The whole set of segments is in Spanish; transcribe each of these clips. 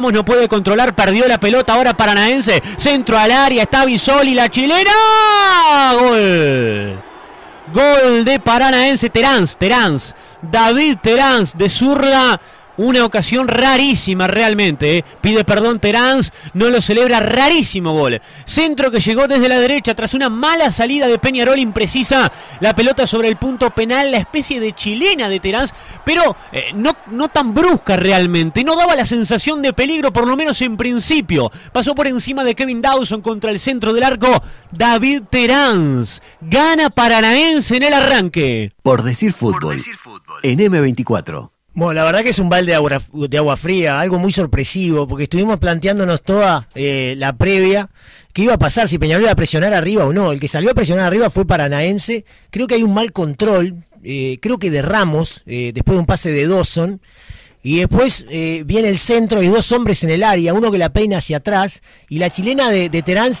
No puede controlar, perdió la pelota ahora Paranaense. Centro al área, está Bisoli, la chilena. Gol. Gol de Paranaense Terán, Terán. David Terán de zurda una ocasión rarísima realmente. ¿eh? Pide perdón Terán, no lo celebra. Rarísimo gol. Centro que llegó desde la derecha tras una mala salida de Peñarol imprecisa. La pelota sobre el punto penal, la especie de chilena de Terán, pero eh, no, no tan brusca realmente. No daba la sensación de peligro, por lo menos en principio. Pasó por encima de Kevin Dawson contra el centro del arco. David Terán gana Paranaense en el arranque. Por decir fútbol. Por decir fútbol. En M24. Bueno, la verdad que es un balde de agua, fría, algo muy sorpresivo, porque estuvimos planteándonos toda eh, la previa qué iba a pasar, si Peñarol iba a presionar arriba o no. El que salió a presionar arriba fue Paranaense. Creo que hay un mal control, eh, creo que de Ramos, eh, después de un pase de Dawson. Y después viene el centro y dos hombres en el área, uno que la peina hacia atrás. Y la chilena de, de Terán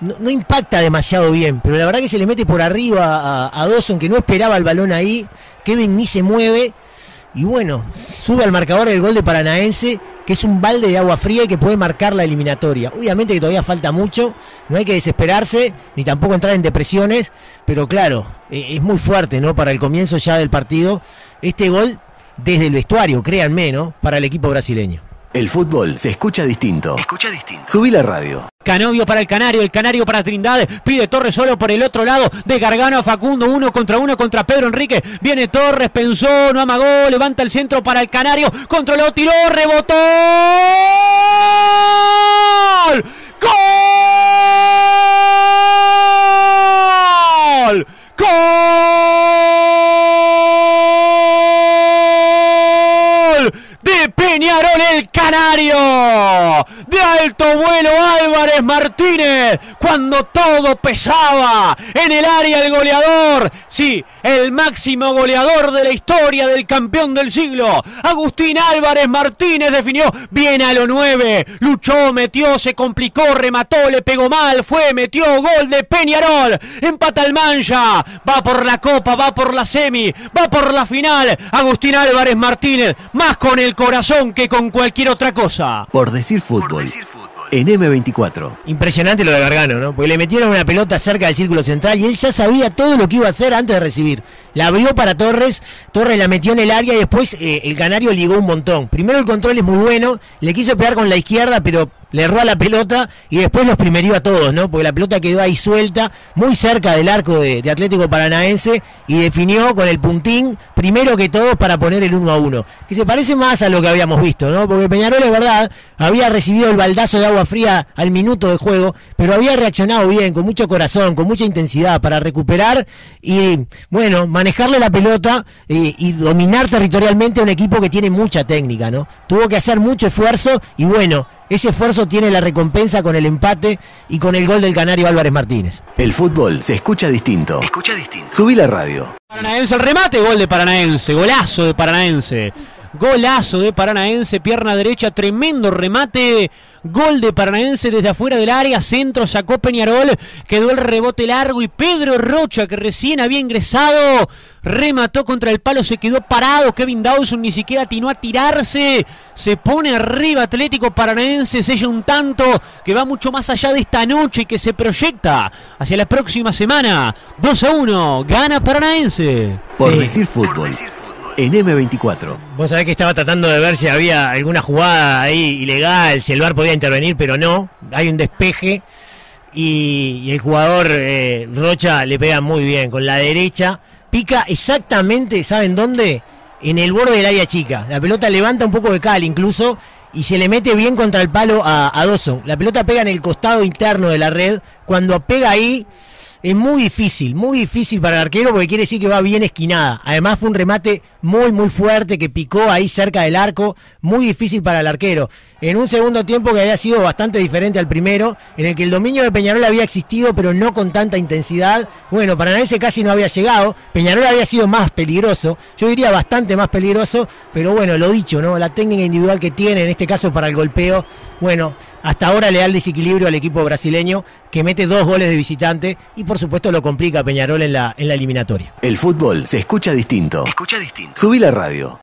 no, impacta demasiado bien, pero la verdad que se le mete por arriba a Dawson, que no esperaba el balón ahí. Kevin ni se mueve y bueno, sube al marcador el gol de Paranaense, que es un balde de agua fría y que puede marcar la eliminatoria. Obviamente que todavía falta mucho, no hay que desesperarse, ni tampoco entrar en depresiones, pero claro, eh, es muy fuerte, ¿no? Para el comienzo ya del partido, este gol desde el vestuario, créanme, ¿no? Para el equipo brasileño. El fútbol se escucha distinto. Escucha distinto. Subí la radio. Canovio para el Canario, el Canario para Trindade. Pide Torres solo por el otro lado. De Gargano a Facundo, uno contra uno contra Pedro Enrique. Viene Torres, pensó, no amagó, levanta el centro para el Canario. Controló, tiró, rebotó. ¡Gol! De alto vuelo Álvarez Martínez cuando todo pesaba en el área el goleador, sí, el máximo goleador de la historia del campeón del siglo, Agustín Álvarez Martínez definió bien a lo nueve, luchó, metió, se complicó, remató, le pegó mal, fue, metió, gol de Peñarol, empata el Mancha, va por la copa, va por la semi, va por la final, Agustín Álvarez Martínez, más con el corazón que con cualquier otra cosa. Por decir fútbol en M24. Impresionante lo de Gargano, ¿no? Porque le metieron una pelota cerca del círculo central y él ya sabía todo lo que iba a hacer antes de recibir. La abrió para Torres, Torres la metió en el área y después eh, el Canario ligó un montón. Primero el control es muy bueno, le quiso pegar con la izquierda, pero le erró a la pelota y después los primerió a todos, ¿no? Porque la pelota quedó ahí suelta, muy cerca del arco de, Atlético Paranaense y definió con el puntín, primero que todos, para poner el 1 a 1. Que se parece más a lo que habíamos visto, ¿no? Porque Peñarol, es verdad, había recibido el baldazo de agua fría al minuto de juego, pero había reaccionado bien, con mucho corazón, con mucha intensidad para recuperar y, bueno, manejarle la pelota eh, y dominar territorialmente a un equipo que tiene mucha técnica, ¿no? Tuvo que hacer mucho esfuerzo y, bueno, ese esfuerzo tiene la recompensa con el empate y con el gol del canario Álvarez Martínez. El fútbol se escucha distinto. Escucha distinto. Subí la radio. Paranaense, el remate, gol de Paranaense, golazo de Paranaense. Golazo de Paranaense, pierna derecha, tremendo remate. Gol de Paranaense desde afuera del área, centro sacó Peñarol, quedó el rebote largo y Pedro Rocha, que recién había ingresado, remató contra el palo, se quedó parado. Kevin Dawson ni siquiera atinó a tirarse. Se pone arriba Atlético Paranaense, sella un tanto que va mucho más allá de esta noche y que se proyecta hacia la próxima semana. 2 a 1, gana Paranaense. Por decir fútbol en M24. Vos sabés que estaba tratando de ver si había alguna jugada ahí ilegal, si el VAR podía intervenir, pero no. Hay un despeje y, el jugador eh, Rocha le pega muy bien con la derecha. Pica exactamente, ¿saben dónde? En el borde del área chica. La pelota levanta un poco de cal incluso y se le mete bien contra el palo a, a. La pelota pega en el costado interno de la red. Cuando pega ahí es muy difícil, muy difícil para el arquero porque quiere decir que va bien esquinada. Además fue un remate muy, muy fuerte que picó ahí cerca del arco, muy difícil para el arquero. En un segundo tiempo que había sido bastante diferente al primero, en el que el dominio de Peñarol había existido pero no con tanta intensidad. Bueno, para ese casi no había llegado, Peñarol había sido más peligroso, yo diría bastante más peligroso, pero bueno, lo dicho, ¿no? La técnica individual que tiene, en este caso para el golpeo, bueno, hasta ahora le da el desequilibrio al equipo brasileño que mete dos goles de visitante y por supuesto lo complica a Peñarol en la, en la eliminatoria. El fútbol se escucha distinto. Escucha distinto. Subí la radio.